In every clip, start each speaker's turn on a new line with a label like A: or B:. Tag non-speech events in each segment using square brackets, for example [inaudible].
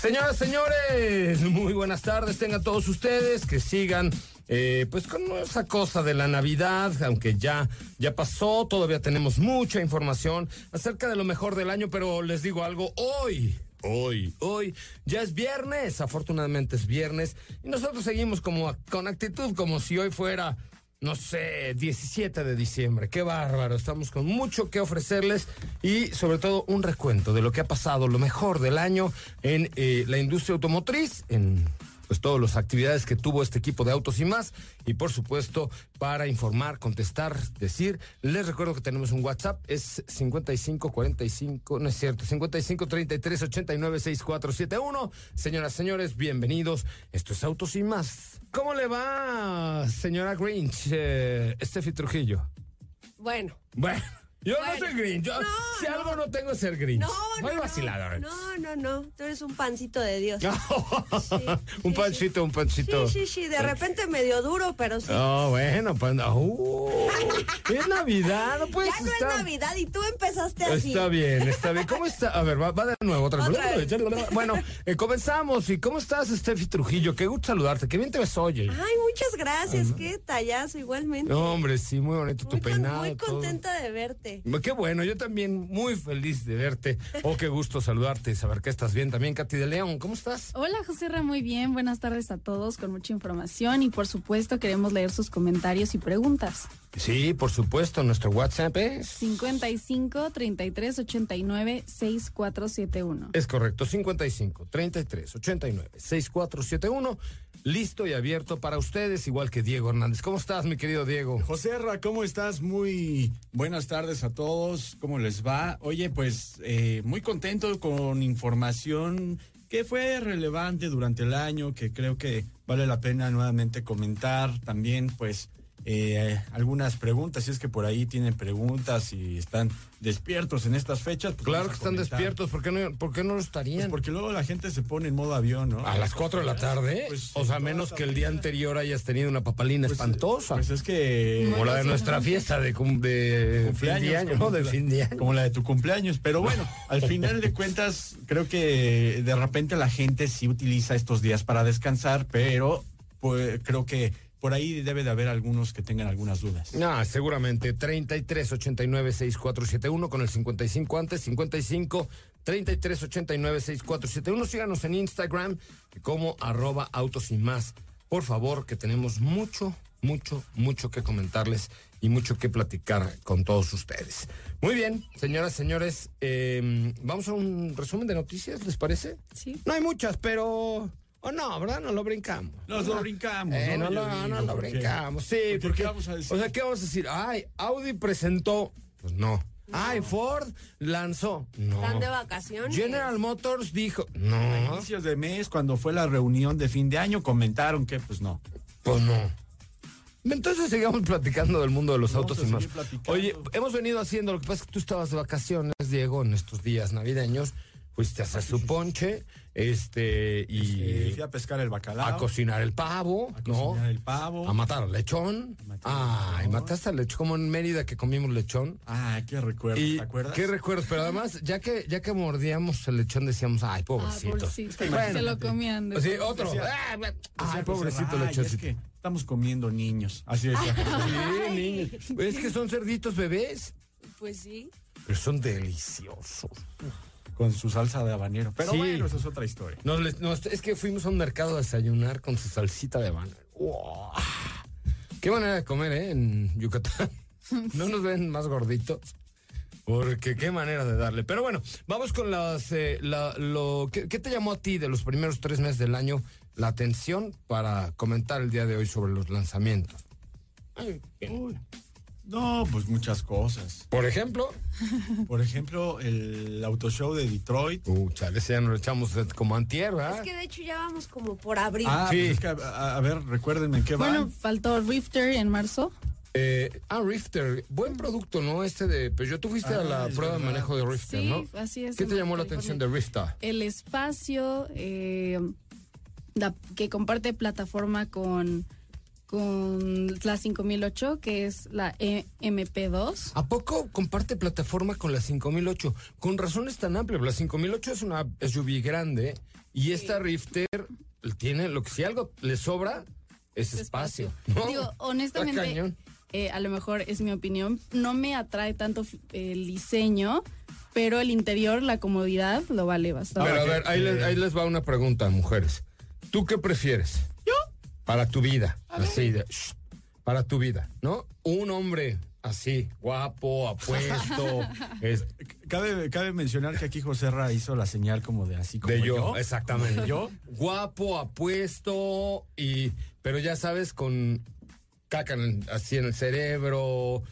A: Señoras, señores, muy buenas tardes. Tengan todos ustedes que sigan eh, pues con esa cosa de la Navidad, aunque ya, ya pasó, todavía tenemos mucha información acerca de lo mejor del año, pero les digo algo, hoy, hoy, hoy, ya es viernes, afortunadamente es viernes, y nosotros seguimos como con actitud como si hoy fuera no sé, 17 de diciembre. Qué bárbaro. Estamos con mucho que ofrecerles y sobre todo un recuento de lo que ha pasado, lo mejor del año en eh, la industria automotriz, en pues todas las actividades que tuvo este equipo de autos y más. Y por supuesto, para informar, contestar, decir, les recuerdo que tenemos un WhatsApp, es 5545, no es cierto, 5533896471. Señoras, señores, bienvenidos. Esto es Autos y más. ¿Cómo le va, señora Grinch? Eh, Steffi Trujillo.
B: Bueno.
A: Bueno. Yo
B: Bueno,
A: no soy Grinch. Yo,
B: no,
A: si
B: no.
A: algo no tengo es ser Grinch.
B: No, no. No.
A: vacilador.
B: No, no, no. Tú eres un pancito de Dios. [laughs]
A: un
B: sí,
A: panchito, un panchito.
B: Sí, sí, sí. De repente medio duro, pero sí.
A: Oh, bueno, pues no. Uh, [laughs] es Navidad, no puedes
B: ya no
A: estar.
B: es Navidad y tú empezaste así.
A: Está bien, está bien. ¿Cómo está? A ver, va, va de nuevo otra vez.
B: Otra vez. [laughs]
A: Bueno, eh, comenzamos. ¿Y cómo estás, Steffi Trujillo? Qué gusto saludarte. Qué bien te ves hoy. eh.
B: Ay, muchas gracias. Qué tallazo, igualmente.
A: No, hombre, sí, muy bonito tu
B: muy, con-
A: peinado.
B: muy
A: todo.
B: contenta de verte.
A: Qué bueno, yo también muy feliz de verte. [laughs] Oh, qué gusto saludarte y saber que estás bien también, Katy de León. ¿Cómo estás?
C: Hola José Ra, muy bien. Buenas tardes a todos con mucha información y por supuesto queremos leer sus comentarios y preguntas.
A: Sí, por supuesto, nuestro WhatsApp es...
C: 55 33 89 6471.
A: Es correcto, 55 33 89 6471. Listo y abierto para ustedes, igual que Diego Hernández. ¿Cómo estás, mi querido Diego?
D: José Ra, ¿cómo estás? Muy buenas tardes a todos. ¿Cómo les va? Oye, pues eh, muy contento con información que fue relevante durante el año, que creo que vale la pena nuevamente comentar. También, pues, eh, algunas preguntas, si es que por ahí tienen preguntas y están despiertos en estas fechas. pues
A: Claro que están
D: comentar.
A: despiertos, ¿por qué no, por qué no lo
D: Pues
A: estarían?
D: porque luego la gente se pone en modo avión, ¿no?
A: A las 4 de la tarde,
D: Pues,
A: o sea,
D: en
A: menos que el día anterior hayas tenido una papalina
D: Pues,
A: espantosa.
D: Pues es que...
A: como la de nuestra fiesta de, cum- de fin de año, ¿no?
D: como
A: De
D: la-
A: fin de año.
D: Como la de tu cumpleaños. Pero bueno, al final de cuentas, creo que de repente la gente sí utiliza estos días para descansar, pero pues, creo que por ahí debe de haber algunos que tengan algunas dudas.
A: No, seguramente 33 89 6471 con el 55 antes, 55 33 89 6471. Síganos en Instagram como arroba autos y más. Por favor, que tenemos mucho, mucho, mucho que comentarles y mucho que platicar con todos ustedes. Muy bien, señoras, señores, eh, vamos a un resumen de noticias, ¿les parece?
C: Sí.
A: No hay muchas, pero... O no, ¿verdad? No lo brincamos.
D: Nos lo brincamos,
A: Eh, no,
D: ¿no?
A: No, no, lo brincamos. Sí,
D: porque
A: porque.
D: ¿qué vamos a decir?
A: O sea, ¿qué vamos a decir? Ay, Audi presentó. Pues no. Ay, Ford lanzó. No.
B: Están de vacaciones.
A: General Motors dijo.
D: A
A: No.
D: inicios de mes, cuando fue la reunión de fin de año, comentaron que pues no.
A: Pues no. Entonces sigamos platicando del mundo de los
D: Vamos
A: autos
D: a
A: y más.
D: platicando.
A: Oye, hemos venido haciendo, lo que pasa es que tú estabas de vacaciones Diego, en estos días navideños, fuiste a hacer su ponche, este, y
D: Este, fui a pescar el bacalao.
A: a cocinar el pavo,
D: a
A: ¿no?
D: cocinar el pavo.
A: A matar al lechón.
D: A matar al
A: Ay, mataste al lechón, como en Mérida que comimos lechón.
D: Ah, qué recuerdo,
A: Y
D: ¿te acuerdas?
A: qué recuerdos, pero además, ya que, ya que mordíamos el lechón, decíamos, ay,
C: Ah,
A: pobrecito.
C: pobrecito.
A: Bueno.
C: se lo comían. de-
A: Sí, otro.
D: Decía-
A: Ah,
D: Decía,
A: Ay,
D: pues,
A: pobrecito
D: "Ay,
A: lechón.
D: es que estamos comiendo niños. Así decía.
A: Sí, niños. Es que son cerditos bebés,
B: Pues sí.
A: pero son deliciosos.
D: Con su salsa de habanero. Pero
A: Sí.
D: bueno, eso es otra historia.
A: Nos les- nos- es que fuimos a un mercado a desayunar con su salsita de habana. ¡Wow! Qué manera de comer, ¿eh? En Yucatán. [laughs] No nos ven más gorditos. Porque qué manera de darle. Pero bueno, vamos con las. eh, la- lo, ¿qué, qué te llamó a ti de los primeros tres meses del año la atención para comentar el día de hoy sobre los lanzamientos? Ay,
D: Uy. No, pues muchas cosas.
A: Por ejemplo.
D: Por ejemplo, el auto show de Detroit.
A: Uh, chale, ese ya nos lo echamos como antier, ¿verdad?
B: Es que de hecho ya vamos como por abril.
D: Ah,
A: Sí.
D: pues es que, a, ver, recuérdenme en qué
C: Bueno,
D: van.
C: faltó Rifter en marzo.
A: Eh, ah, Rifter, buen producto, ¿no? Este de Peugeot. Tú fuiste a
D: Ah,
A: la
D: es
A: prueba de manejo de Rifter,
C: Sí,
A: ¿no?
C: así es.
A: ¿Qué te llamó la atención de Rifter?
C: El espacio eh, la- que comparte plataforma con, con la 5008, que es la E- MP2.
A: ¿A poco comparte plataforma con la 5008? Con razón es tan amplia. La 5008 es una SUV grande y esta Rifter tiene lo que si algo le sobra es espacio. ¿no?
C: Digo, honestamente, eh, a lo mejor es mi opinión, no me atrae tanto el diseño, pero el interior, la comodidad, lo vale bastante.
A: Pero a ver, ahí les, ahí les va una pregunta, mujeres. ¿Tú qué prefieres? Para tu vida. Así de. shh, para tu vida, ¿no? Un hombre así, guapo, apuesto, [laughs] es-
D: Cabe, cabe mencionar que aquí José Ra hizo la señal como de así como
A: de yo,
D: yo.
A: exactamente.
D: ¿Yo?
A: Guapo, apuesto, y. Pero ya sabes, con caca en- así en el cerebro,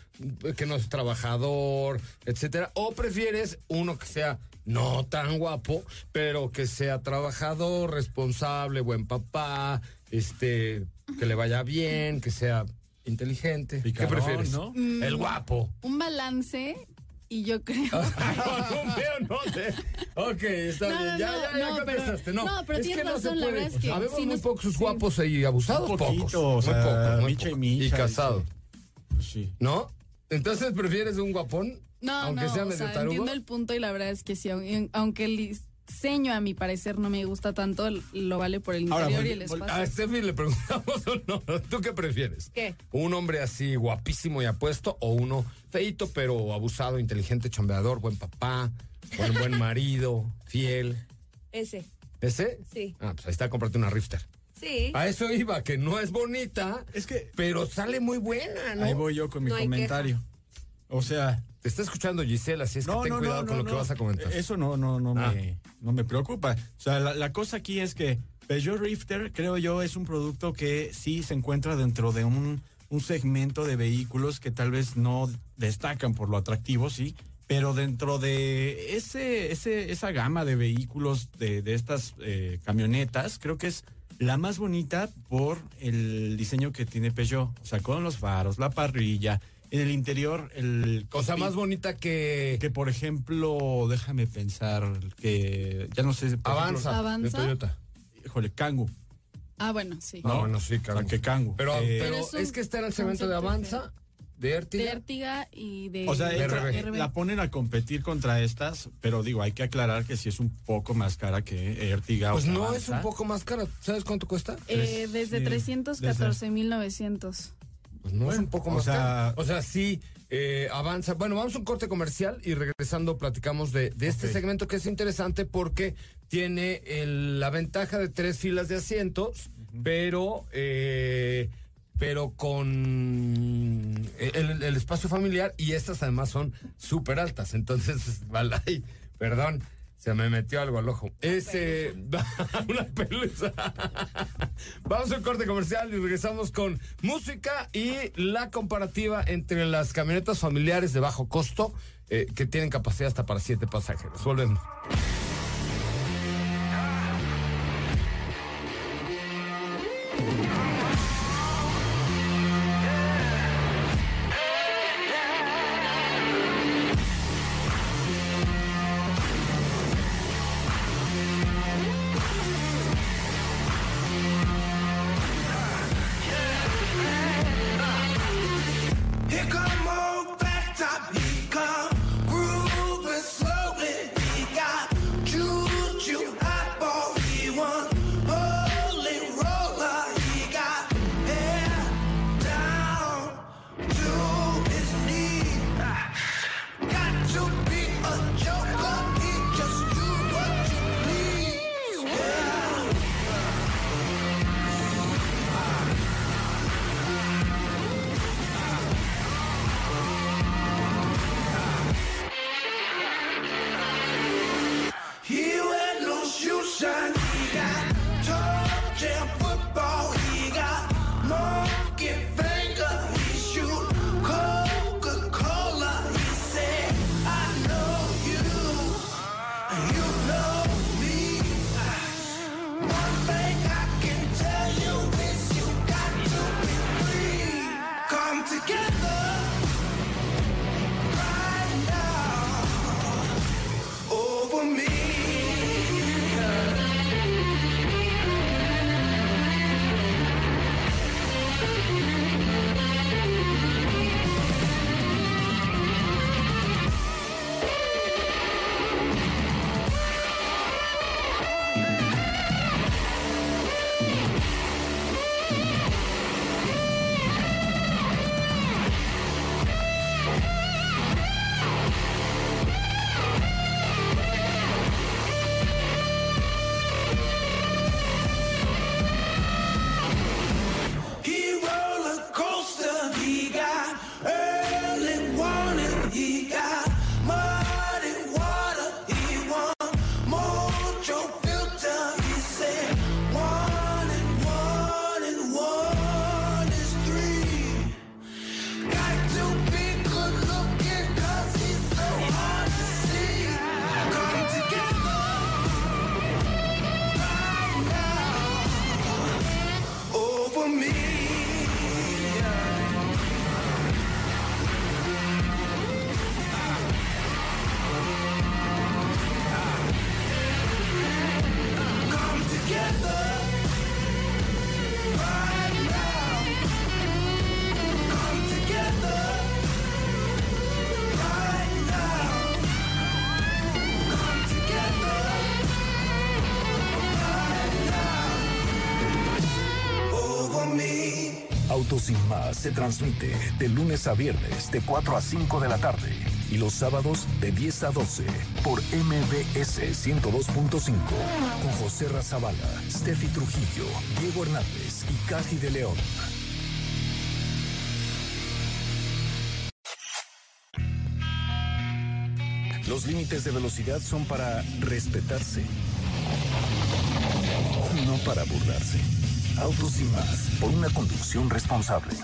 A: que no es trabajador, etcétera. O prefieres uno que sea no tan guapo, pero que sea trabajador, responsable, buen papá, este, que le vaya bien, que sea inteligente.
D: Picarón,
A: ¿Qué prefieres?
D: ¿no?
A: El guapo.
C: Un balance y yo [laughs] creo...
A: no, no Ok, está
C: No,
A: bien.
C: no,
A: ya,
C: no,
A: ya, ya
C: no,
A: contestaste.
C: pero-
A: no,
C: no, pero
A: es
C: tienes
A: que no se
C: razón, la verdad es que
A: Habemos muy
C: nos-
A: pocos
C: sí.
A: guapos y abusados,
D: poquito,
A: pocos.
D: o sea,
A: muy pocos, muy
D: micha y micha,
A: Y casados,
D: Pues sí.
A: ¿no? Entonces, ¿prefieres un guapón?
C: No,
A: Aunque
C: no,
A: sea
C: o
A: medio
C: sea,
A: tarugo.
C: entiendo el punto y la verdad es que sí, aun- aunque el diseño a mi parecer no me gusta tanto, lo vale por el
D: Ahora,
C: interior y el espacio.
A: A Steffi le preguntamos, [laughs] no, ¿tú qué prefieres?
B: ¿Qué?
A: ¿Un hombre así guapísimo y apuesto o uno feito pero abusado, inteligente, chambeador, buen papá, buen, buen [laughs] marido, fiel?
B: Ese.
A: ¿Ese?
B: Sí.
A: Ah, pues ahí está, cómprate una Rifter.
B: Sí.
A: A eso iba, que no es bonita,
D: Es que
A: pero sale muy buena, ¿no?
D: ahí voy yo con mi
B: No
D: comentario. O sea,
A: Te está escuchando Gisela, así es que ten cuidado con lo que vas a comentar.
D: Eso no, no, no,
A: Ah.
D: me, no me preocupa. O sea, la, la cosa aquí es que Peugeot Rifter, creo yo, es un producto que sí se encuentra dentro de un, un segmento de vehículos que tal vez no destacan por lo atractivo, sí. Pero dentro de ese, ese, esa gama de vehículos de, de estas eh, camionetas, creo que es la más bonita por el diseño que tiene Peugeot. O sea, con los faros, la parrilla, en el interior, el
A: Cosa más bonita que,
D: Que por ejemplo, déjame pensar que ya no sé.
A: Avanza,
C: Avanza.
A: de Toyota.
D: híjole, Kangu.
C: Ah, bueno, sí.
A: No, bueno, sí,
D: O sea, que Kangu.
A: Pero,
D: Eh,
A: pero
C: Pero es
A: que está en el segmento de Avanza, de
C: De
A: Ertiga.
C: Ertiga y de...
D: o sea,
A: de
D: entra-
A: RB.
D: la ponen a competir contra estas, pero digo, hay que aclarar que sí es un poco más cara que Ertiga.
A: Pues
D: o
A: no,
D: Avanza.
A: es un poco más cara. ¿Sabes cuánto cuesta?
C: Eh, desde
D: sí,
C: 314.900.
A: Pues no es un poco
D: o
A: más
D: sea-
A: cara. O sea, sí, eh, avanza. Bueno, vamos a un corte comercial y regresando platicamos de, de este segmento que es interesante porque tiene el- la ventaja de tres filas de asientos, pero... eh, pero con el, el espacio familiar y estas además son súper altas. Entonces, [laughs] Balay, perdón, se me metió algo al ojo. Ese, [laughs] una pelusa. Vamos a un corte comercial y regresamos con música y la comparativa entre las camionetas familiares de bajo costo eh, que tienen capacidad hasta para siete pasajeros. Volvemos.
E: Sin más se transmite de lunes a viernes de 4 a 5 de la tarde y los sábados de 10 a 12 por MBS 102.5 con José Razabala, Steffi Trujillo, Diego Hernández y Caji de León. Los límites de velocidad son para respetarse, no para burlarse. Autos sin más, por una conducción responsable.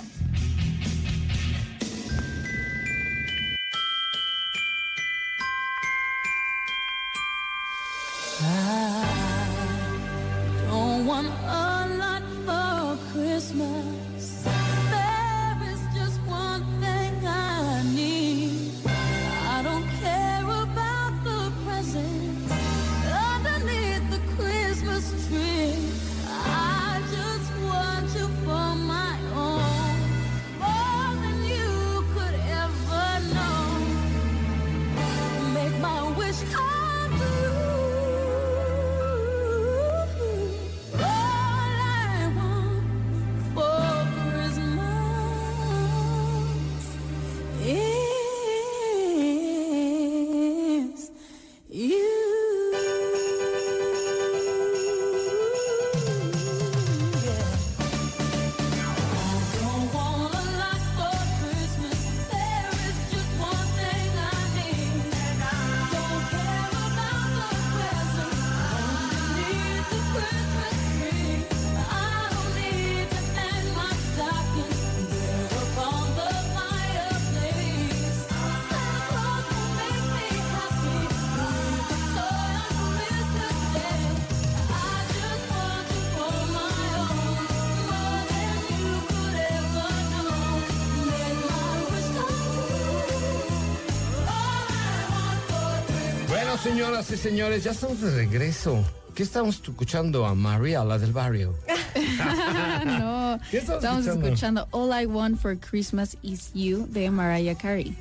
A: Señoras y señores, ya estamos de regreso. ¿Qué estamos escuchando a María, la del barrio? [laughs]
C: no,
A: ¿Qué estamos
C: estamos
A: escuchando?
C: escuchando All I Want for Christmas Is You de Mariah Carey.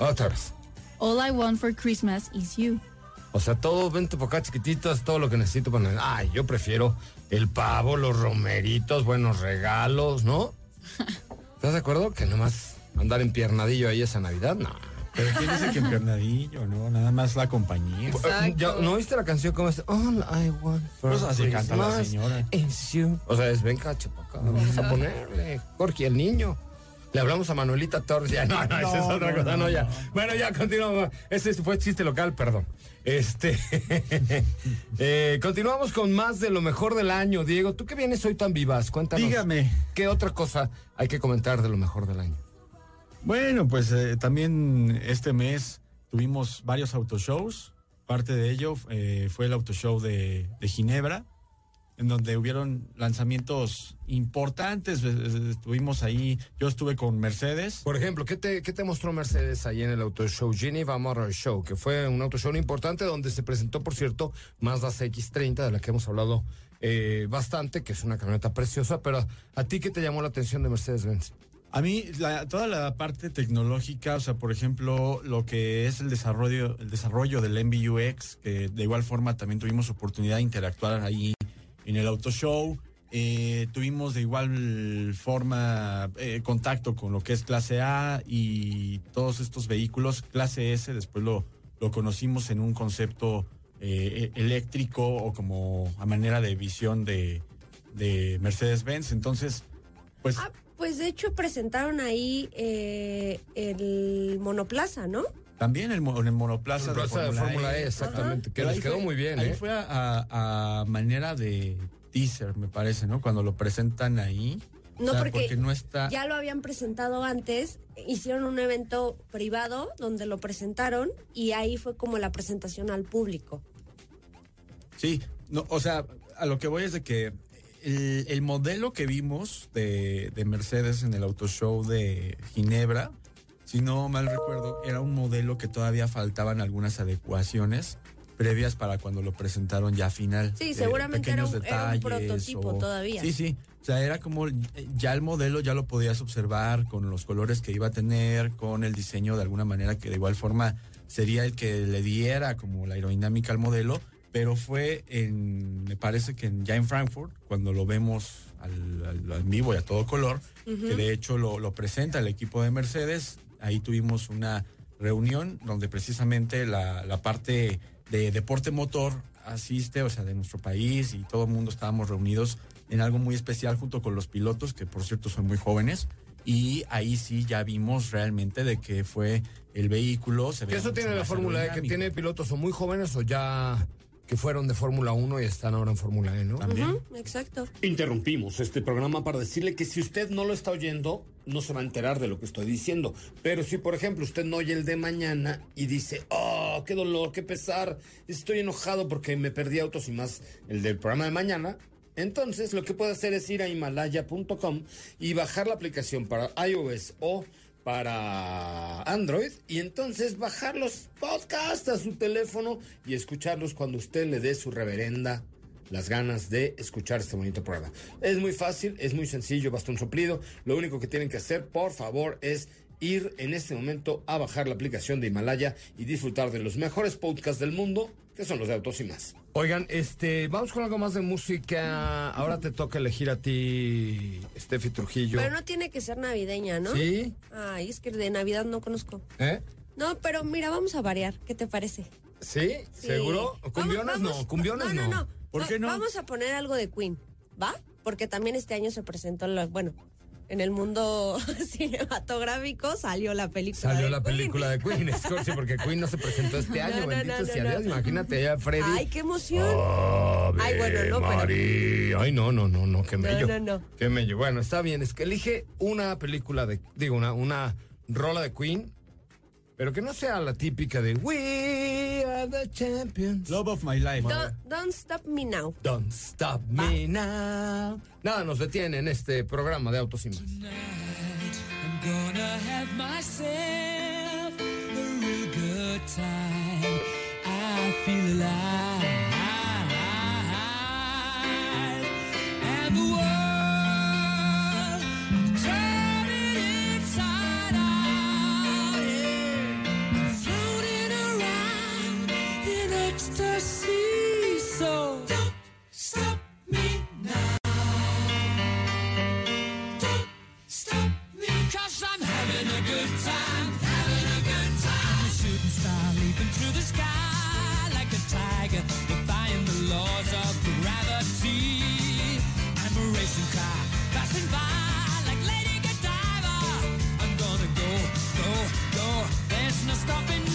A: Otra vez.
C: All I Want for Christmas Is You.
A: O sea, todo, vente por acá chiquitito, es todo lo que necesito para... Ay, yo prefiero el pavo, los romeritos, buenos regalos, ¿no? [laughs] ¿Estás de acuerdo? Que nomás andar en piernadillo ahí esa Navidad, no.
D: Pero quién dice que empiernadillo, ¿no? Nada más la compañía.
A: Eh, ya, ¿No viste la canción como es? All I want for
D: Pues así canta la señora.
A: O sea, es venga, chepaca, vamos a ponerle. Jorge, el niño. Le hablamos a Manuelita Torres. Ya, no, no, esa es otra
D: no,
A: cosa. No,
D: no,
A: ya.
D: no.
A: Bueno, ya continuamos. Ese fue chiste local, perdón. Este. [laughs] eh, continuamos con más de lo mejor del año. Diego, tú que vienes hoy tan vivaz, cuéntanos.
D: Dígame.
A: ¿Qué otra cosa hay que comentar de lo mejor del año?
D: Bueno, pues eh, también este mes tuvimos varios autoshows. Parte de ello eh, fue el autoshow de, de Ginebra, en donde hubieron lanzamientos importantes. Estuvimos ahí, yo estuve con Mercedes.
A: Por ejemplo, ¿qué te, qué te mostró Mercedes ahí en el Auto Show Geneva Motor Show? Que fue un auto show importante donde se presentó, por cierto, Mazda CX-30, de la que hemos hablado eh, bastante, que es una camioneta preciosa, pero ¿a ti qué te llamó la atención de Mercedes-Benz?
D: A mí, la- toda la parte tecnológica, o sea, por ejemplo, lo que es el desarrollo, el desarrollo del MBUX, que de igual forma también tuvimos oportunidad de interactuar ahí en el auto show. Eh, tuvimos de igual forma eh, contacto con lo que es clase A y todos estos vehículos. Clase S, después lo, lo conocimos en un concepto eh, eléctrico o como a manera de visión de, de Mercedes-Benz. Entonces, pues...
B: Ah, pues de hecho presentaron ahí eh, el monoplaza, ¿no?
D: También el, monoplaza,
A: Plaza de Fórmula E, exactamente, que
D: Pero
A: les quedó
D: fue-
A: muy bien,
D: Ahí
A: ¿eh?
D: fue a, a- a manera de teaser, me parece, ¿no? Cuando lo presentan ahí.
B: No,
D: O sea,
B: porque,
D: no está.
B: ya lo habían presentado antes, hicieron un evento privado donde lo presentaron y ahí fue como la presentación al público.
D: Sí, no, o sea, a lo que voy es de que el, el modelo que vimos de, de Mercedes en el auto show de Ginebra, si no mal recuerdo, era un modelo que todavía faltaban algunas adecuaciones previas para cuando lo presentaron ya final.
B: Sí,
D: de
B: seguramente era un- era un
D: detalles
B: prototipo todavía.
D: Sí, sí. O sea, era como eh, ya el modelo ya lo podías observar con los colores que iba a tener, con el diseño de alguna manera que de igual forma sería el que le diera como la aerodinámica al modelo, pero fue en, me parece que en- ya en Frankfurt, cuando lo vemos al, vivo y a todo color, que de hecho lo, lo presenta el equipo de Mercedes, ahí tuvimos una reunión donde precisamente la, la parte de deporte motor asiste, o sea, de nuestro país y todo el mundo estábamos reunidos en algo muy especial junto con los pilotos, que por cierto son muy jóvenes, y ahí sí ya vimos realmente de que fue el vehículo. Se
A: Que eso tiene la Fórmula E, que tiene pilotos o muy jóvenes o ya que fueron de Fórmula 1 y están ahora en Fórmula E, ¿no?
D: También.
B: Exacto.
F: Interrumpimos este programa para decirle que si usted no lo está oyendo, no se va a enterar de lo que estoy diciendo. Pero si, por ejemplo, usted no oye el de mañana y dice, oh, qué dolor, qué pesar, estoy enojado porque me perdí autos y más el del programa de mañana, entonces lo que puede hacer es ir a himalaya.com y bajar la aplicación para iOS o para Android y entonces bajar los podcasts a su teléfono y escucharlos cuando usted le dé su reverenda las ganas de escuchar este bonito programa. Es muy fácil, es muy sencillo, basta un soplido. Lo único que tienen que hacer, por favor, es ir en este momento a bajar la aplicación de Himalaya y disfrutar de los mejores podcasts del mundo, que son los de autos y más.
A: Oigan, este, vamos con algo más de música. Ahora te toca elegir a ti, Steffi Trujillo.
B: Pero no tiene que ser navideña, ¿no?
A: ¿Sí?
B: Ay, es que de Navidad no conozco.
A: ¿Eh?
B: No, pero mira, vamos a variar. ¿Qué te parece?
A: ¿Sí?
B: Sí.
A: ¿Seguro? ¿Cumbionas
B: vamos-
A: no? ¿Cumbionas
B: no? No, no.
D: ¿Por
B: Va-
D: qué no?
B: Vamos a poner algo de Queen, ¿va? Porque también este año se presentó, la- bueno, en el mundo [laughs] cinematográfico salió la película.
A: Salió
B: de
A: la
B: Queen.
A: película de Queen, Scorsi, porque Queen no se presentó este [laughs] año,
B: no,
A: bendito
B: no,
A: sea Dios. Imagínate ya, Freddy.
B: Ay, qué emoción.
A: Ave
B: Ay, bueno, no, pero-.
A: Ay, no, no, no, no, qué
B: No,
A: mello.
B: no, no.
A: Qué mello. Bueno, está bien, es que elige una película de, digo, una, una rola de Queen, pero que no sea la típica de We are the champions.
D: Love of my life.
B: Don't, don't stop me now.
A: Don't stop me now. Nada nos detiene en este programa de Autos y Más.
G: I'm gonna have myself a real good time. I feel alive.
H: stopping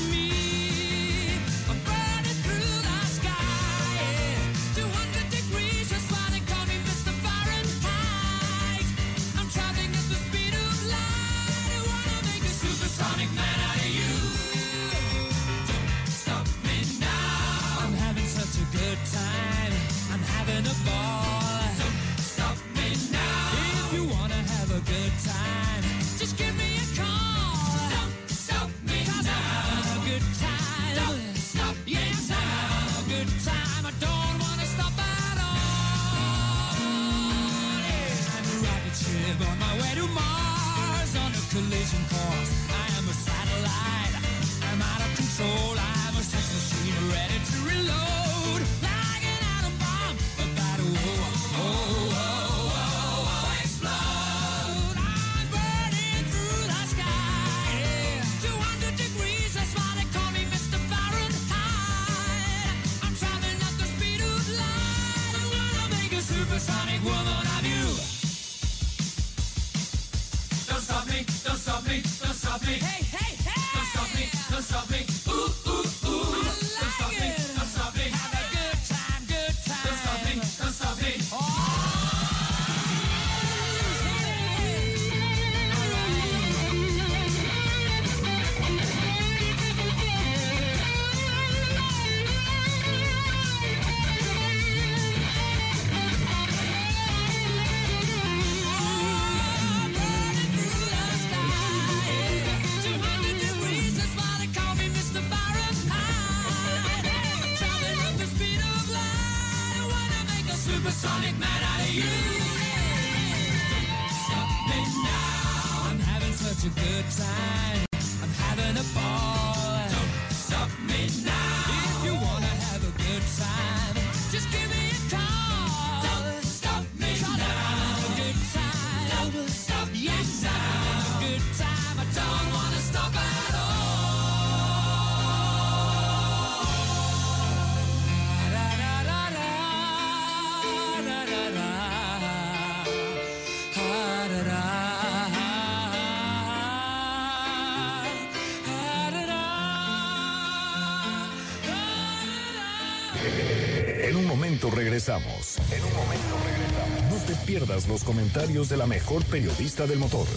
I: regresamos. En un momento regresamos. No te pierdas los comentarios de la mejor periodista del motor,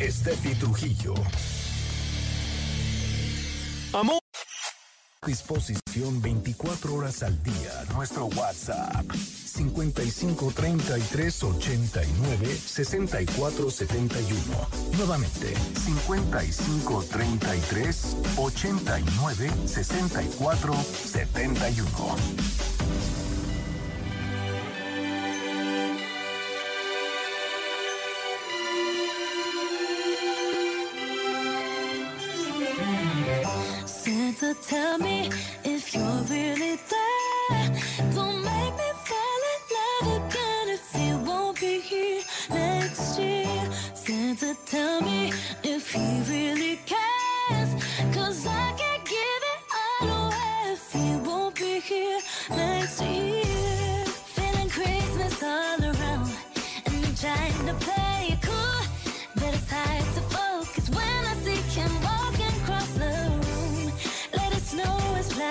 I: Steffi Trujillo.
A: Amor.
I: Disposición 24 horas al día. Nuestro WhatsApp 55 33 89 64 71. Nuevamente 55 33 89 64 71.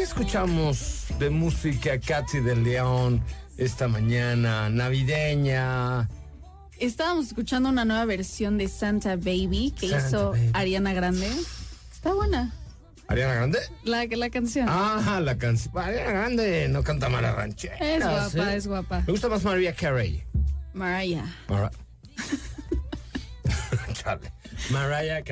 A: ¿Qué escuchamos de música Katy de León esta mañana navideña?
C: Estábamos escuchando una nueva versión de Santa Baby que hizo Ariana Grande. Está buena.
A: ¿Ariana Grande?
C: La, la canción.
A: Ah, la canción. Ariana Grande no canta mal a.
C: Es guapa, es guapa.
A: Me gusta más Mariah Carey.
C: Mariah.
A: Mariah. [laughs] [laughs] Chale.
C: María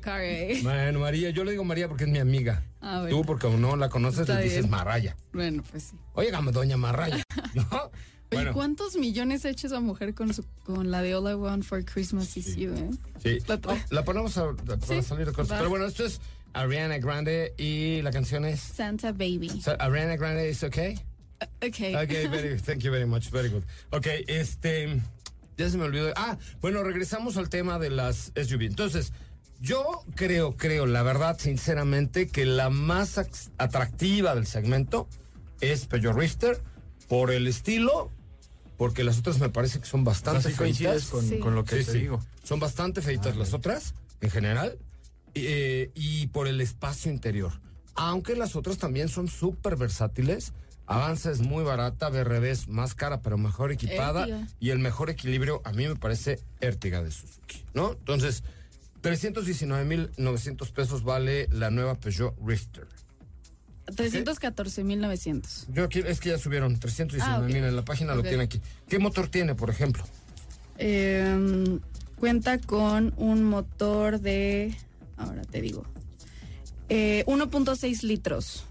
C: Carey.
A: Bueno, María, yo le digo María porque es mi amiga.
C: Ah, bueno.
A: Tú, porque no la conoces,
C: Está
A: le dices
C: bien.
A: Maraya.
C: Bueno, pues sí.
A: Óigame, doña Maraya. [laughs] ¿No?
C: Oye,
A: Bueno,
C: ¿cuántos millones ha hecho esa mujer con, su, con la de All I Want for Christmas is You, eh?
A: sí.
C: La
A: La ponemos a, para
C: Sí,
A: salir de cosas.
C: va.
A: Pero bueno, esto es Ariana Grande y la canción es.
C: Santa Baby.
A: So, Ariana Grande is okay?
C: Ok.
A: Okay, very, thank you very much, very good. Ok, este, ya se me olvidó. Ah, bueno, regresamos al tema de las SUV. Entonces, yo creo, creo, la verdad, sinceramente, que la más atractiva del segmento es Peugeot Rifter por el estilo, porque las otras me parece que son bastante
D: Así
A: feitas.
D: con,
C: Sí.
D: con lo que
A: Sí,
D: te
A: sí.
D: digo.
A: Son bastante feitas
D: Ah,
A: las otras, en general, eh, y por el espacio interior. Aunque las otras también son súper versátiles. Avanza es muy barata, BRB es más cara, pero mejor equipada.
C: Ertiga.
A: Y el mejor equilibrio, a mí me parece Ertiga de Suzuki, ¿no? Entonces, 319.900 pesos vale la nueva Peugeot Rifter.
C: 314.900.
A: Yo aquí, es que ya subieron 319.000
C: Ah, ok.
A: en la página, lo tiene aquí. ¿Qué motor tiene, por ejemplo?
C: Eh, cuenta con un motor de. Ahora te digo. eh, 1.6 litros.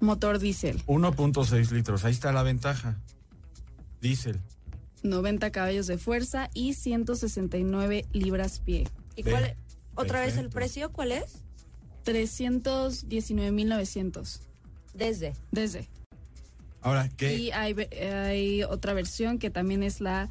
C: Motor diésel.
D: 1.6 litros, ahí está la ventaja. Diésel.
C: 90 caballos de fuerza y 169 libras pie.
B: ¿Y
D: Ve,
B: cuál es- otra vez el precio? ¿Cuál es?
C: 319.900.
B: Desde.
C: Desde.
D: Ahora, ¿qué?
C: Y hay otra versión que también es la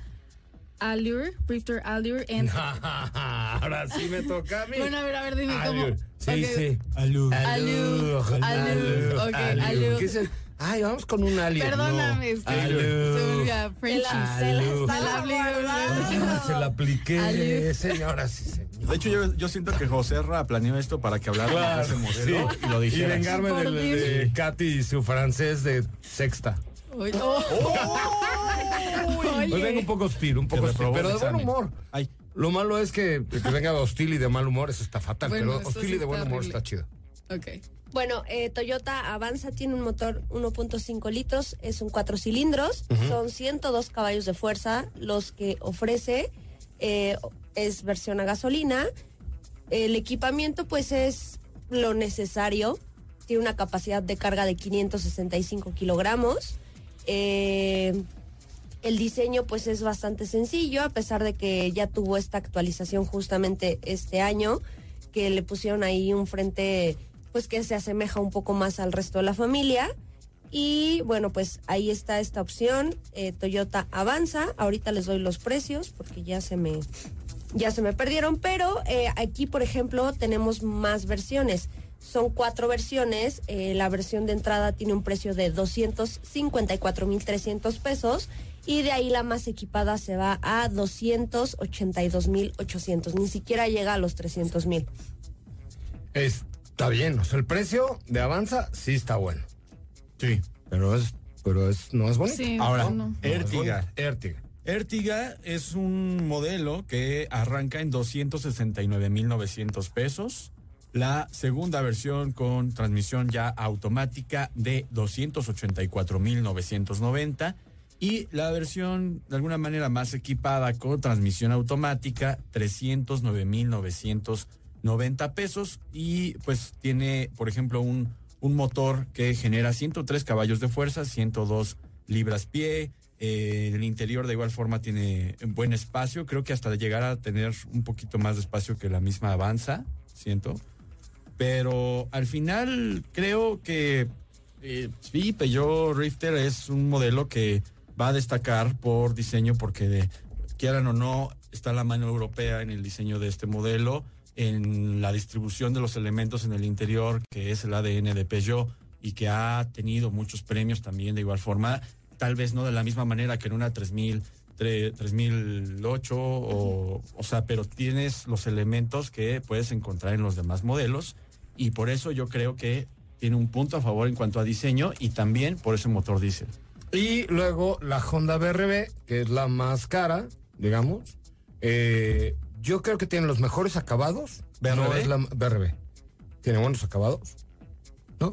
C: Allure, Drifter Allure en... [laughs]
A: Ahora sí me toca a mí.
C: Bueno, a ver, a ver, dime cómo.
A: Allure. Sí,
C: Ok.
A: sí.
D: Alú.
C: Allure, allure, ok, allure.
A: ¿Qué es el? Ay, vamos con un alien.
C: Perdóname, es que se
B: la- se la
A: Allure. apliqué,
C: Allure.
A: señora, sí, señor.
D: De hecho, yo, yo siento que José Ra planeó esto para que hablara de ese modelo
A: sí.
D: y lo
A: Y
D: dijera.
A: vengarme
C: Por
A: del- de,
C: Dios.
A: Katy y su francés de sexta.
C: Oye, oh.
A: Pues vengo un poco hostil, un poco hostil, pero de buen humor.
D: Ay,
A: Lo malo es que, que venga hostil y de mal humor, eso está fatal.
C: Bueno,
A: pero hostil
C: sí
A: y de buen humor
C: horrible.
A: está chido.
C: Ok.
B: Bueno, eh, Toyota Avanza tiene un motor 1.5 litros, es un cuatro cilindros, son 102 caballos de fuerza, los que ofrece eh, es versión a gasolina. El equipamiento pues es lo necesario, tiene una capacidad de carga de 565 kilogramos. Eh, el diseño pues es bastante sencillo, a pesar de que ya tuvo esta actualización justamente este año, que le pusieron ahí un frente pues que se asemeja un poco más al resto de la familia. Y bueno, pues ahí está esta opción, eh, Toyota Avanza. Ahorita les doy los precios porque ya se me, ya se me perdieron, pero eh, aquí, por ejemplo, tenemos más versiones. Son cuatro versiones. eh, la versión de entrada tiene un precio de 254.300 pesos y de ahí la más equipada se va a 282.800. Ni siquiera llega a los 300.000.
A: Está bien, o sea, el precio de Avanza sí está bueno.
D: sí.
A: Pero es, pero es, no es bonito.
C: Sí,
D: Ahora,
C: no.
A: No
D: Ertiga.
A: Ertiga.
D: Ertiga es un modelo que arranca en 269.900 pesos. La segunda versión con transmisión ya automática de 284.990. Y la versión de alguna manera más equipada con transmisión automática, 309.990 pesos. Y pues tiene, por ejemplo, un, un motor que genera 103 caballos de fuerza, 102 libras pie. Eh, el interior de igual forma tiene buen espacio. Creo que hasta llegar a tener un poquito más de espacio que la misma Avanza, siento. Pero al final creo que eh, sí, Peugeot Rifter es un modelo que va a destacar por diseño porque de- quieran o no está la mano europea en el diseño de este modelo, en la distribución de los elementos en el interior, que es el ADN de Peugeot y que ha tenido muchos premios también de igual forma, tal vez no de la misma manera que en una 3000 tre- 3008 o o sea, pero tienes los elementos que puedes encontrar en los demás modelos y por eso yo creo que tiene un punto a favor en cuanto a diseño y también por ese motor diésel.
A: Y luego la Honda BRB, que es la más cara, digamos. Eh, yo creo que tiene los mejores acabados.
D: ¿BRB?
A: No es la BRB. Tiene buenos acabados. ¿No?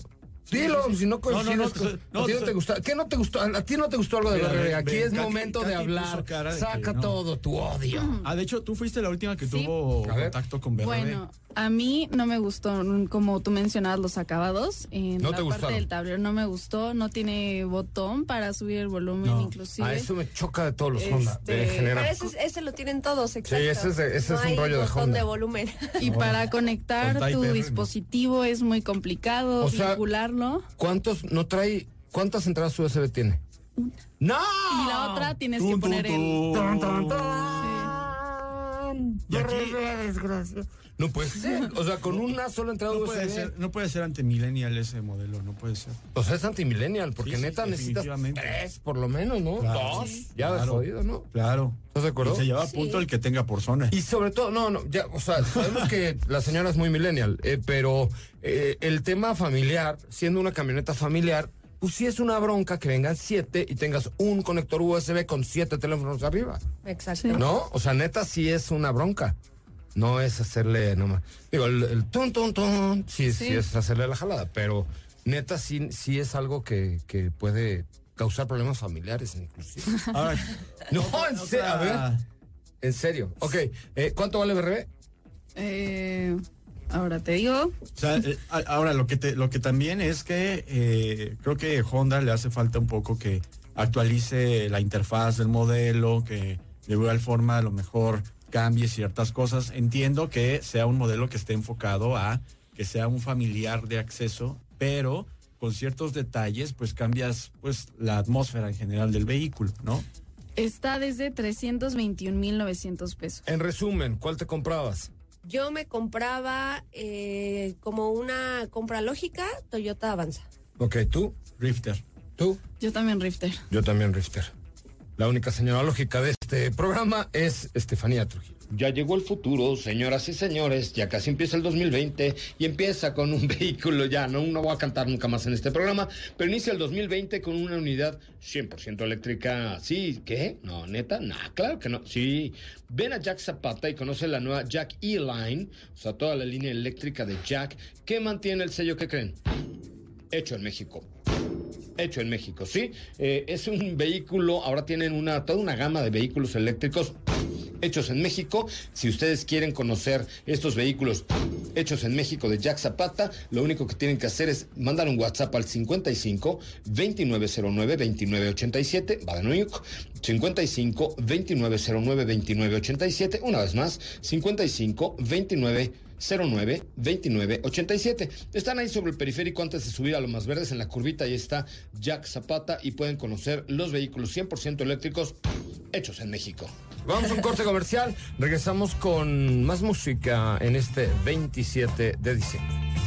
A: Dilo, si no coincides
D: no, no,
A: con-
D: no,
A: a ti no te gustó. ¿Qué no te gustó? A ti no te gustó algo de BRB. Aquí
D: ven,
A: es
D: Katy-
A: momento de hablar.
D: de
A: Saca todo tu odio.
D: Ah, de hecho, tú fuiste la última que
C: Sí.
D: tuvo contacto con BRB.
C: Bueno, a mí no me gustó, mm, como tú mencionabas, los acabados. En
A: ¿No
C: la
A: te
C: parte
A: gustaron?
C: del tablero no me gustó, no tiene botón para subir el volumen,
D: No.
C: inclusive.
A: A eso me choca de todos los Honda.
C: Este,
A: En general.
B: Pero ese, ese lo tienen todos, exacto.
A: ese es de- ese
B: No
A: es un
B: hay
A: rollo de
B: botón
A: Honda.
B: de volumen. [laughs]
C: Y para conectar
D: Con
C: tu dispositivo es muy complicado
A: O sea,
C: vincularlo.
A: ¿Cuántos no trae? ¿Cuántas entradas USB tiene? ¡No!
C: Y la otra tienes que poner el...
D: tun. Y aquí
A: No puede ser. O sea, con una sola entrada
D: no
A: USB.
D: puede, ser, no puede ser anti-millennial ese modelo, no puede ser.
A: O sea, es antimillennial, porque
D: Sí, sí,
A: neta necesitas tres por lo menos, ¿no?
D: Claro.
A: Dos.
D: Sí.
A: Ya
D: Claro.
A: jodido, ¿no?
D: Claro.
A: ¿Estás de acuerdo?
D: Y se lleva a punto el que tenga por zona.
A: Y sobre todo, no, no, ya, o sea, sabemos que la señora es muy millennial, eh, pero eh, el tema familiar, siendo una camioneta familiar, pues sí es una bronca que vengan siete y tengas un conector USB con siete teléfonos arriba,
B: Exacto.
A: ¿no? O sea, neta sí es una bronca. No es hacerle nomás. Digo, el, el tun, tun, tun, sí, sí.
C: Sí.
A: es hacerle la jalada, pero neta sí, sí es algo que, que puede causar problemas familiares inclusive. [laughs]
D: Ahora,
A: No, en
D: otra-
A: serio, a ver, en serio. Ok, eh, ¿cuánto vale BRB?
C: Eh, ahora te digo,
D: O sea, eh, ahora lo que te, lo que también es que eh, creo que Honda le hace falta un poco que actualice la interfaz del modelo, que de igual forma a lo mejor cambie ciertas cosas. Entiendo que sea un modelo que esté enfocado a que sea un familiar de acceso, pero con ciertos detalles, pues cambias pues la atmósfera en general del vehículo, ¿no?
C: está desde 321.900 pesos.
A: En resumen, ¿cuál te comprabas?
B: Yo me compraba eh, como una compra lógica Toyota Avanza.
A: Ok, tú,
D: Rifter.
A: tú,
C: Yo también Rifter.
A: yo también, Rifter. La única señora lógica de este programa es Estefanía Trujillo.
F: Ya llegó el futuro, señoras y señores, ya casi empieza el 2020 y empieza con un [laughs] vehículo ya, no, no voy a cantar nunca más en este programa, pero inicia el 2020 con una unidad 100% eléctrica. Sí, ¿qué? No, neta, no, claro que no. Sí, ven a Jack Zapata y conoce la nueva Jack E-Line, o sea, toda la línea eléctrica de Jack, que mantiene el sello que creen. Hecho en México hecho en México, ¿sí? Eh, es un vehículo, ahora tienen una, toda una gama de vehículos eléctricos hechos en México. Si ustedes quieren conocer estos vehículos hechos en México de Jack Zapata, lo único que tienen que hacer es mandar un WhatsApp al 55 2909 2987, va de nuevo, 55 2909 2987, una vez más, 55 29 09 29 87. Están ahí sobre el periférico antes de subir a lo más verdes en la curvita. Ahí está Jack Zapata y pueden conocer los vehículos 100% eléctricos hechos en México.
A: Vamos a un corte comercial. Regresamos con más música en este 27 de diciembre.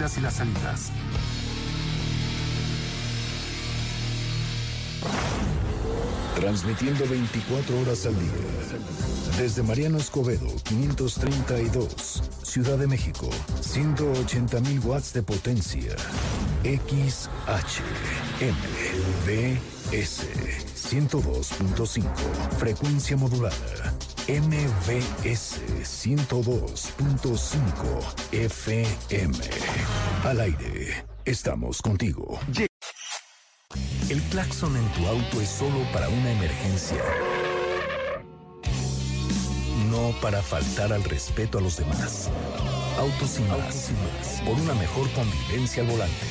I: Y las salidas. Transmitiendo 24 horas al día. Desde Mariano Escobedo, 532, Ciudad de México, 180 mil watts de potencia. XH, MVS, 102.5, frecuencia modulada. MVS 102.5 FM. Al aire, estamos contigo. El claxon en tu auto es solo para una emergencia. No para faltar al respeto a los demás. Autos sin más. Por una mejor convivencia al volante.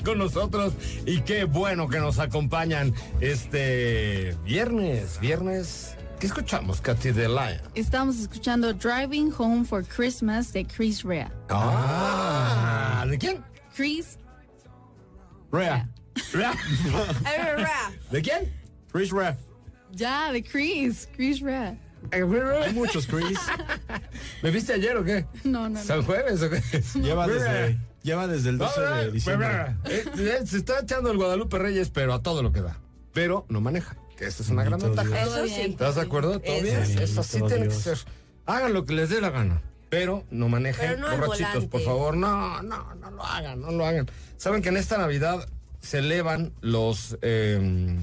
I: [laughs]
A: con nosotros y qué bueno que nos acompañan este viernes, viernes. ¿Qué escuchamos, Katy de Lion?
C: Estamos escuchando Driving Home for Christmas de Chris Rea.
A: Ah, ¿de quién?
C: Chris
D: Rea.
A: Rea. [laughs] ¿De quién?
D: Chris Rea.
C: Ya, de Chris. Chris Rea.
D: Hay muchos Chris. [laughs]
A: ¿Me viste ayer o qué?
C: No, no,
A: ¿San
C: no.
A: jueves o qué?
D: Lleva desde, lleva desde el 12 de diciembre.
A: Eh, eh, Se está echando el Guadalupe Reyes, pero a todo lo que da. Pero no maneja, que esa es una gran ventaja.
B: Eso sí.
A: ¿Estás de acuerdo? ¿Todo bien? Eso sí tiene que ser. Hagan lo que les dé la gana, pero no manejen
B: Pero no al
A: borrachitos, por favor. No, no, no lo hagan, no lo hagan. Saben que en esta Navidad se elevan los eh,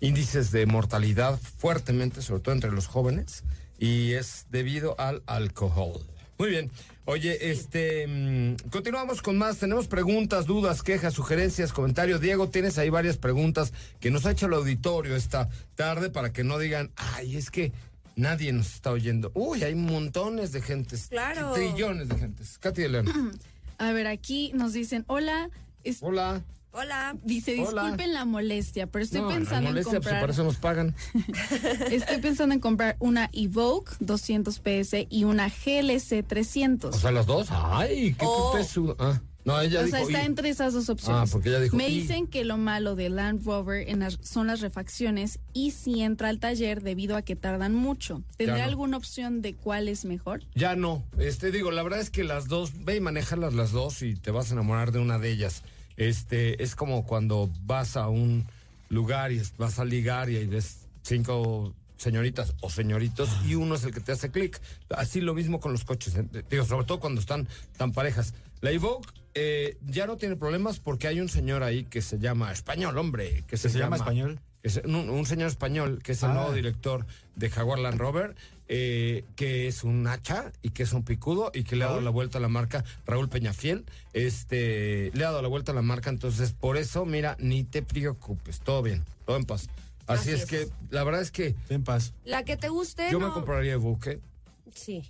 A: índices de mortalidad fuertemente, sobre todo entre los jóvenes, y es debido al alcohol. Muy bien. Oye, este, mm, continuamos con más. Tenemos preguntas, dudas, quejas, sugerencias, comentarios. Diego, tienes ahí varias preguntas que nos ha hecho el auditorio esta tarde para que no digan, ay, es que nadie nos está oyendo. Uy, hay montones de gentes.
B: Claro.
A: Trillones de gentes. Katy de León. [clears throat]
C: A ver, aquí nos dicen, hola. es-
A: Hola.
B: Hola.
C: dice,
A: Hola.
C: disculpen la molestia, pero estoy
A: No, la
C: pensando en
A: pues,
C: comprar.
A: por eso nos pagan. [laughs]
C: Estoy pensando en comprar una Evoque 200 PS y una GLC 300.
A: O sea, las dos. Ay, qué
B: Oh.
A: peso. Ah, no, ella
C: O
A: dijo.
C: sea, está
A: y-
C: entre esas dos opciones.
A: Ah, porque ella dijo,
C: Me
A: y-
C: dicen que lo malo de Land Rover en las- son las refacciones y si entra al taller debido a que tardan mucho. ¿Tendré
A: Ya no.
C: alguna opción de cuál es mejor?
A: Ya no. Este, digo, la verdad es que las dos, ve y manéjalas las dos y te vas a enamorar de una de ellas. Este, es como cuando vas a un lugar y vas a ligar y ves cinco señoritas o señoritos y uno es el que te hace clic. Así lo mismo con los coches. ¿eh? Digo, sobre todo cuando están tan parejas. La Evoque eh, ya no tiene problemas porque hay un señor ahí que se llama español, hombre, que se,
D: ¿Se llama español?
A: Es un, un señor español que es el
D: Ah.
A: nuevo director de Jaguar Land Rover, eh, que es un hacha y que es un picudo y que le ha dado la vuelta a la marca Raúl Peñafiel. Este, le ha dado la vuelta a la marca, entonces por eso, mira, ni te preocupes, todo bien, todo en paz. Así,
B: Así
A: es,
B: es.
A: que la verdad es que
D: Ten paz.
B: La que te guste.
A: yo me compraría Evoque,
B: Sí.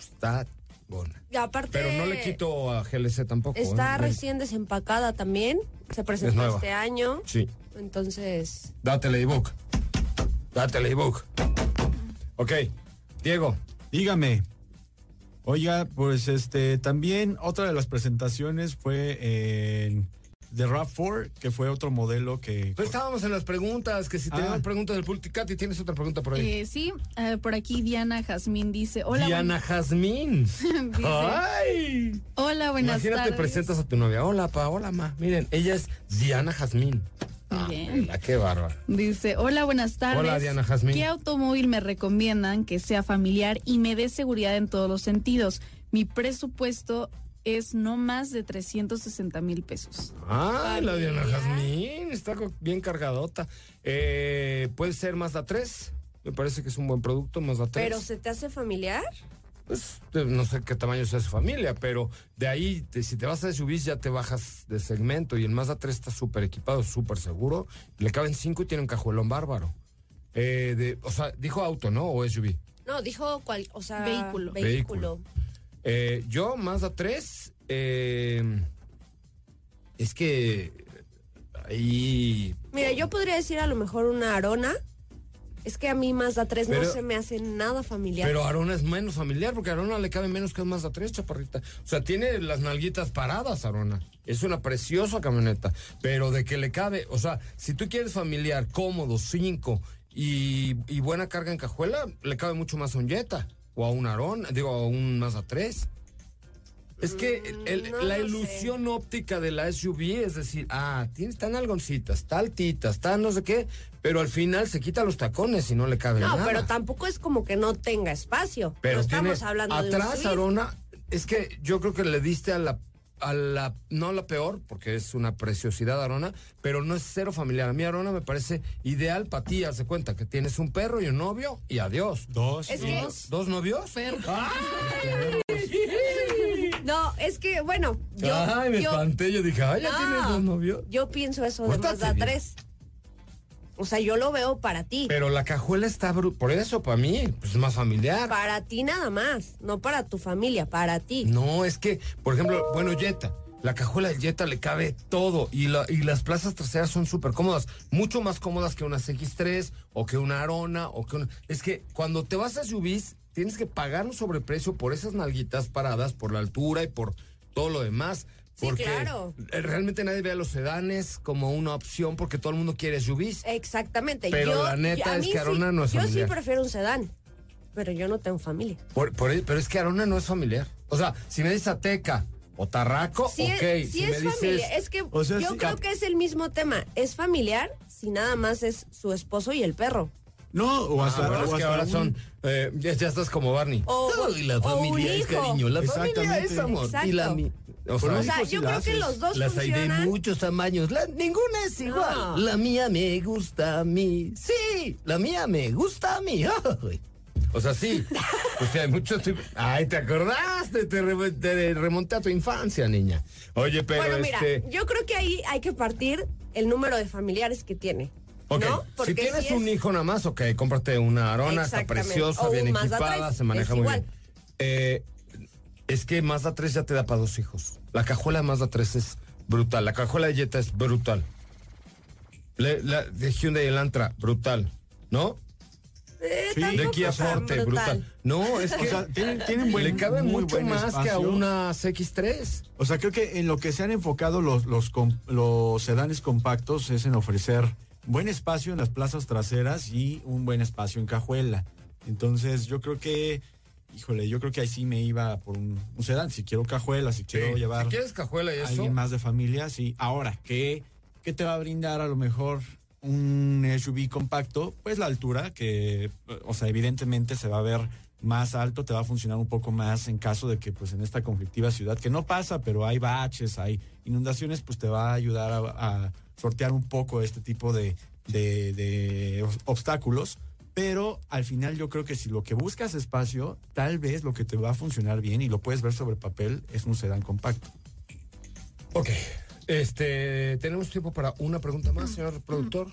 A: está buena.
B: Y aparte.
A: Pero no le quito a GLC tampoco.
B: Está
A: ¿eh?
B: recién desempacada también. Se presentó este año.
A: Sí.
B: Entonces.
A: Date la ebook. Date la ebook. Ok, Diego.
D: Dígame. Oiga, pues este también otra de las presentaciones fue en The RAV4, que fue otro modelo que
A: Pero estábamos en las preguntas, que si teníamos
D: Ah.
A: preguntas del Pulticat y tienes otra pregunta por ahí.
C: Eh, sí, eh, por aquí Diana Jazmín dice, hola,
A: Diana Jazmín. [laughs]
C: dice,
A: ¡Ay!
C: hola, buenas
A: Imagínate,
C: tardes.
A: presentas a tu novia. Hola, pa, hola, ma. Miren, ella es Diana Jazmín.
C: Muy bien.
A: La qué bárbaro.
C: Dice, hola, buenas tardes.
A: Hola, Diana Jazmín.
C: ¿Qué automóvil me recomiendan que sea familiar y me dé seguridad en todos los sentidos? Mi presupuesto es no más de 360 mil pesos.
A: Ah, la Diana. Jazmín está bien cargadota. Eh, Puede ser Mazda 3. Me parece que es un buen producto, Mazda 3.
B: Pero se te hace familiar.
A: Pues no sé qué tamaño sea su familia, pero de ahí, te- si te vas a SUVs, ya te bajas de segmento. Y el Mazda 3 está súper equipado, súper seguro. Le caben cinco y tiene un cajuelón bárbaro. Eh, de, o sea, dijo auto, ¿no? O SUV.
B: No, dijo cual, o sea,
C: Vehículo.
B: Vehículo.
A: Eh, yo, Mazda 3, eh, es que ahí...
B: Mira, yo podría decir a lo mejor una Arona. Es que a mí Mazda 3 no
A: Pero-
B: se me hace nada familiar.
A: Pero Arona es menos familiar, porque a Arona le cabe menos que un Mazda 3, chaparrita. O sea, tiene las nalguitas paradas, Arona. Es una preciosa camioneta. Pero de que le cabe, o sea, si tú quieres familiar, cómodo, cinco y, y buena carga en cajuela, le cabe mucho más a un Jetta. O a un Arona, digo, a un Mazda 3. Es que el-
B: no
A: la ilusión óptica de la SUV es decir, ah, tiene, están algoncitas, está altita, está no sé qué, pero al final se quita los tacones y no le cabe
B: no,
A: nada.
B: pero tampoco es como que no tenga espacio.
A: Pero
B: no estamos hablando
A: atrás. Arona, es que yo creo que le diste a la, a la, no la peor, porque es una preciosidad Arona, pero no es cero familiar. A mí Arona me parece ideal para ti, haz de cuenta que tienes un perro y un novio y adiós.
D: Dos.
B: Es
A: ¿Dos, ¿Dos novios?
B: No, es que, bueno, yo,
A: Ay, me
B: yo,
A: espanté, yo dije, ay, ya
B: No.
A: tienes dos novios.
B: yo pienso eso de
A: bien.
B: 3. O sea, yo lo veo para ti.
A: Pero la cajuela está, bru- por eso, para mí, pues es más familiar.
B: Para ti nada más, no para tu familia, para ti.
A: No, es que, por ejemplo, bueno, Jetta. La cajuela del Jetta le cabe todo y, la- y las plazas traseras son súper cómodas, mucho más cómodas que unas X3 o que una Arona o que una... Es que cuando te vas a SUVs tienes que pagar un sobreprecio por esas nalguitas paradas, por la altura y por todo lo demás.
B: Sí,
A: Porque
B: claro.
A: eh, realmente nadie ve a los sedanes como una opción porque todo el mundo quiere SUVs.
B: Exactamente.
A: Pero
B: yo,
A: la neta es que Arona
B: sí-
A: no es
B: Yo sí
A: familiar.
B: prefiero un sedán, pero yo no tengo familia.
A: Por- por- pero es que Arona no es familiar. O sea, si me dices Ateca o Tarraco,
B: Sí,
A: ok.
B: es, sí
A: si me
B: es
A: dices...
B: familia. Es que
D: o sea,
B: yo
D: sí,
B: creo que es el mismo tema. Es familiar si nada más es su esposo y el perro.
D: No, o
A: Ah,
D: hasta,
A: bueno, es
D: o
A: que ahora
D: un-
A: son, eh, ya, ya estás como Barney.
B: O-
A: Ay, la
B: o
A: familia
B: un
A: es
B: hijo.
A: cariño, la familia
D: Exactamente.
A: es amor. Y la,
B: Exacto.
A: mi- o
D: Por
A: sea,
B: O yo
D: la
B: creo que los dos
A: las hay de muchos tamaños. La- ninguna es igual.
B: No.
A: La mía me gusta a mí. Sí, la mía me gusta a mí. [laughs] Ay. O sea, sí. [laughs] O sea, hay muchos tipos. Ay, ¿te acordaste? Te, re- te remonté a tu infancia, niña. Oye, pero
B: bueno, mira,
A: este.
B: yo creo que ahí hay que partir el número de familiares que tiene.
A: Si tienes un hijo nada más, ok, cómprate una Arona, está preciosa,
B: O
A: bien equipada,
B: 3,
A: se maneja
B: es
A: muy
B: igual.
A: bien. Eh, es que Mazda 3 ya te da para dos hijos. La cajuela de Mazda 3 es brutal. La cajuela de Jetta es brutal. Le- la de Hyundai Elantra, brutal. ¿No?
B: Eh,
D: Sí,
A: De Kia Forte, brutal. No, [laughs] es
D: O
A: que
D: sea, tienen, tienen buen,
A: le cabe mucho
D: buen
A: más que a una CX3.
D: O sea, creo que en lo que se han enfocado los, los, los sedanes compactos es en ofrecer buen espacio en las plazas traseras y un buen espacio en cajuela. Entonces, yo creo que, híjole, yo creo que ahí sí me iba por un, un sedán. Si quiero cajuela, si quiero llevar
A: Si quieres cajuela y
D: a
A: eso.
D: alguien más de familia, sí. Ahora, ¿qué, ¿qué te va a brindar a lo mejor un SUV compacto? Pues la altura, que, o sea, evidentemente se va a ver más alto, te va a funcionar un poco más en caso de que, pues, en esta conflictiva ciudad, que no pasa, pero hay baches, hay inundaciones, pues te va a ayudar a, a sortear un poco este tipo de, de- de os- obstáculos. Pero al final yo creo que si lo que buscas es espacio, tal vez lo que te va a funcionar bien y lo puedes ver sobre papel es un sedán compacto.
A: Ok. Este, tenemos tiempo para una pregunta más, señor productor.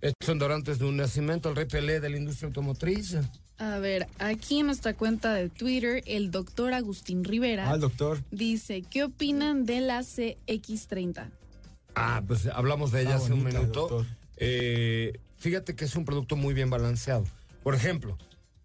A: Estos son dorantes de un nacimiento, el rey Pelé de la industria automotriz.
C: A ver, aquí en nuestra cuenta de Twitter, el doctor Agustín Rivera
D: Ah, el doctor.
C: dice, ¿qué opinan de la CX30?
A: Ah, pues hablamos de ella
D: Ah,
A: hace un minuto. Eh, fíjate que es un producto muy bien balanceado. Por ejemplo,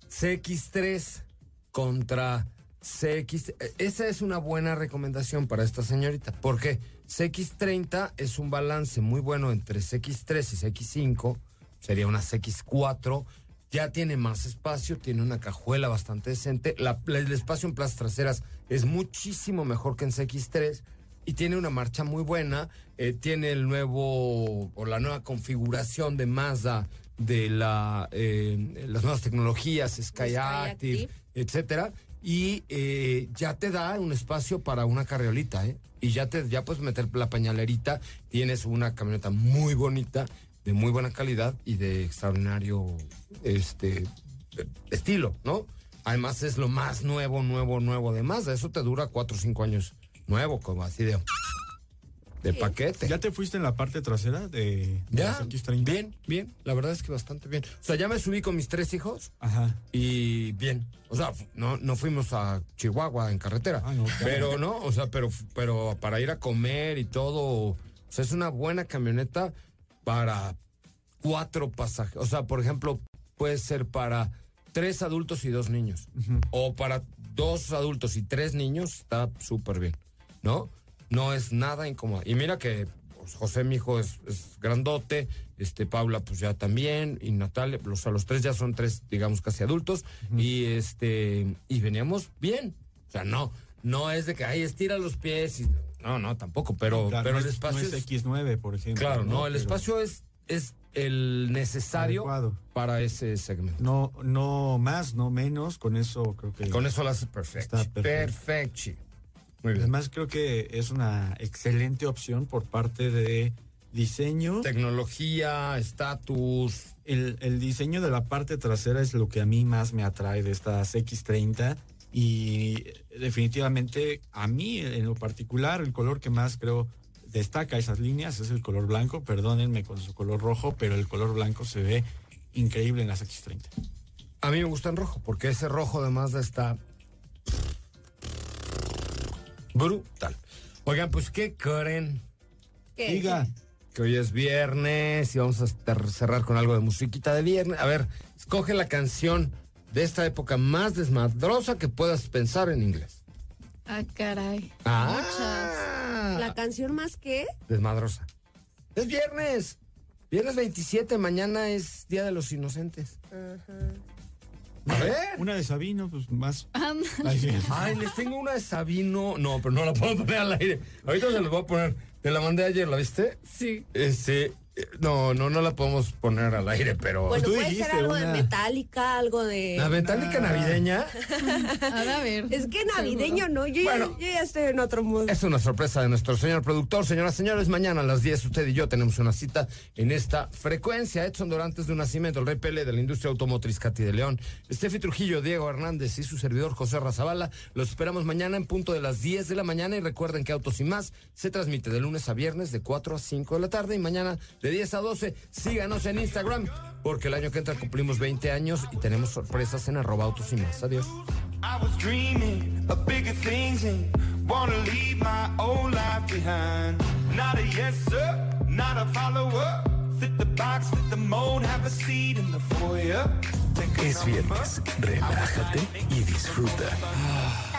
A: CX3 contra CX. eh, Esa es una buena recomendación para esta señorita. Porque CX30 es un balance muy bueno entre CX3 y CX5. Sería una CX4. Ya tiene más espacio, tiene una cajuela bastante decente. La- la- el espacio en plazas traseras es muchísimo mejor que en CX3. Y tiene una marcha muy buena. eh, tiene el nuevo o la nueva configuración de Mazda de la eh, las nuevas tecnologías Sky,
B: Sky
A: Active,
B: Active.
A: etcétera y eh, ya te da un espacio para una carriolita, ¿eh? Y ya te ya puedes meter la pañalerita, tienes una camioneta muy bonita, de muy buena calidad y de extraordinario este estilo, ¿no? Además es lo más nuevo, nuevo, nuevo de Mazda, eso te dura cuatro o cinco años nuevo, como así de de paquete.
D: ¿Ya te fuiste en la parte trasera de, de
A: Ya,
D: las X30?
A: bien, bien, la verdad es que bastante bien. O sea, ya me subí con mis tres hijos
D: Ajá.
A: y bien. O sea, no, no fuimos a Chihuahua en carretera.
D: Ah, no, claro.
A: Pero no, o sea, pero, pero para ir a comer y todo. O sea, es una buena camioneta para cuatro pasajeros. O sea, por ejemplo, puede ser para tres adultos y dos niños. O para dos adultos y tres niños, está súper bien. ¿No? No es nada incómodo. Y mira que pues, José, mi hijo, es, es grandote, este Paula, pues ya también, y Natalia, o sea, los tres ya son tres, digamos, casi adultos, y este, y veníamos bien. O sea, no, no es de que, ay, estira los pies, y, no, no, tampoco, pero,
D: Claro,
A: pero
D: no
A: el
D: es-
A: espacio
D: no es
A: es-
D: X9, por ejemplo.
A: Claro, no, el espacio es, es el necesario
D: Adecuado.
A: para ese segmento.
D: No, no más, no menos, con eso creo que...
A: Con eso lo haces perfecto.
D: Está perfecto.
A: Perfecto.
D: Además creo que es una excelente opción por parte de diseño.
A: Tecnología, estatus.
D: El, el diseño de la parte trasera es lo que a mí más me atrae de estas X30 y definitivamente a mí en lo particular el color que más creo destaca esas líneas es el color blanco, perdónenme con su color rojo, pero el color blanco se ve increíble en las X30.
A: A mí me gusta en rojo, porque ese rojo de Mazda está brutal. Oigan, pues, ¿qué creen?
B: ¿Qué?
D: Diga,
A: Que hoy es viernes y vamos a estar- cerrar con algo de musiquita de viernes. A ver, escoge la canción de esta época más desmadrosa que puedas pensar en inglés.
C: Ah, caray.
A: Ah,
B: ¿La canción más que?
A: desmadrosa. Es viernes. Viernes 27, mañana es Día de los Inocentes. A ver. [laughs]
D: una de Sabino, pues más... Ay,
A: les tengo una de Sabino. No, pero no la puedo poner al aire. Ahorita se la voy a poner. Te la mandé ayer, ¿la viste?
C: Sí.
A: Este, no, no, no la podemos poner al aire, pero.
B: Bueno,
D: tú
B: puede
D: dijiste
B: ser algo
D: una-
B: de Metallica, algo de...
A: la metálica navideña [laughs]
C: A ver.
B: Es que navideño, ¿no? Yo, ya-
A: Bueno.
B: yo ya estoy en otro mood.
A: es una sorpresa de nuestro señor productor. Señoras y señores, mañana a las 10 usted y yo tenemos una cita en esta frecuencia. Edson Dorantes de un nacimiento, el rey Pele de la industria automotriz Cati de León, Estefi Trujillo, Diego Hernández y su servidor José Razabala. Los esperamos mañana en punto de las 10 de la mañana y recuerden que Autos y Más se transmite de lunes a viernes de 4 a 5 de la tarde y mañana de 10 a 12. Síganos en Instagram porque el año que entra cumplimos 20 años y tenemos sorpresas en arroba Autos y Más. Adiós.
J: I was dreaming of bigger things and wanna leave my old life behind. Not a yes sir, not a follower. Fit the box, fit the mold, have a seat in the foyer. Think
I: Es viernes, relájate y disfruta.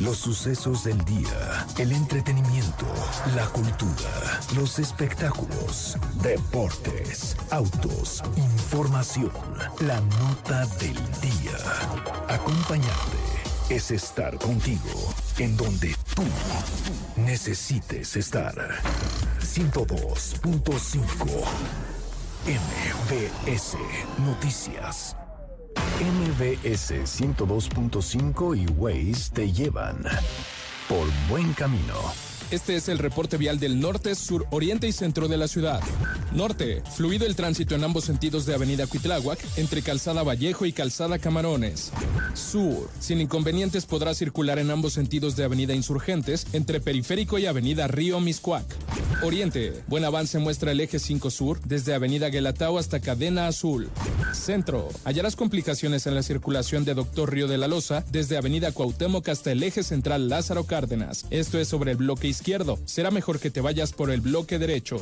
I: Los sucesos del día, el entretenimiento, la cultura, los espectáculos, deportes, autos, información, la nota del día. Acompañarte es estar contigo en donde tú necesites estar. 102.5 MBS Noticias. MBS 102.5 y Waze te llevan por buen camino.
K: Este es el reporte vial del norte, sur, oriente y centro de la ciudad. Norte, fluido el tránsito en ambos sentidos de Avenida Cuitláhuac, entre Calzada Vallejo y Calzada Camarones. Sur, sin inconvenientes podrá circular en ambos sentidos de Avenida Insurgentes, entre Periférico y Avenida Río Miscuac. Oriente, buen avance muestra el eje 5 Sur, desde Avenida Guelatao hasta Cadena Azul. Centro, hallarás complicaciones en la circulación de Doctor Río de la Loza, desde Avenida Cuauhtémoc hasta el eje central Lázaro Cárdenas. Esto es sobre el bloque izquierdo. Será mejor que te vayas por el bloque derecho.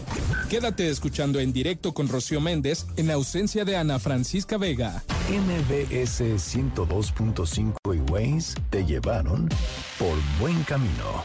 K: Quédate escuchando en directo con Rocío Méndez en ausencia de Ana Francisca Vega.
I: MBS 102.5 y Waze te llevaron por buen camino.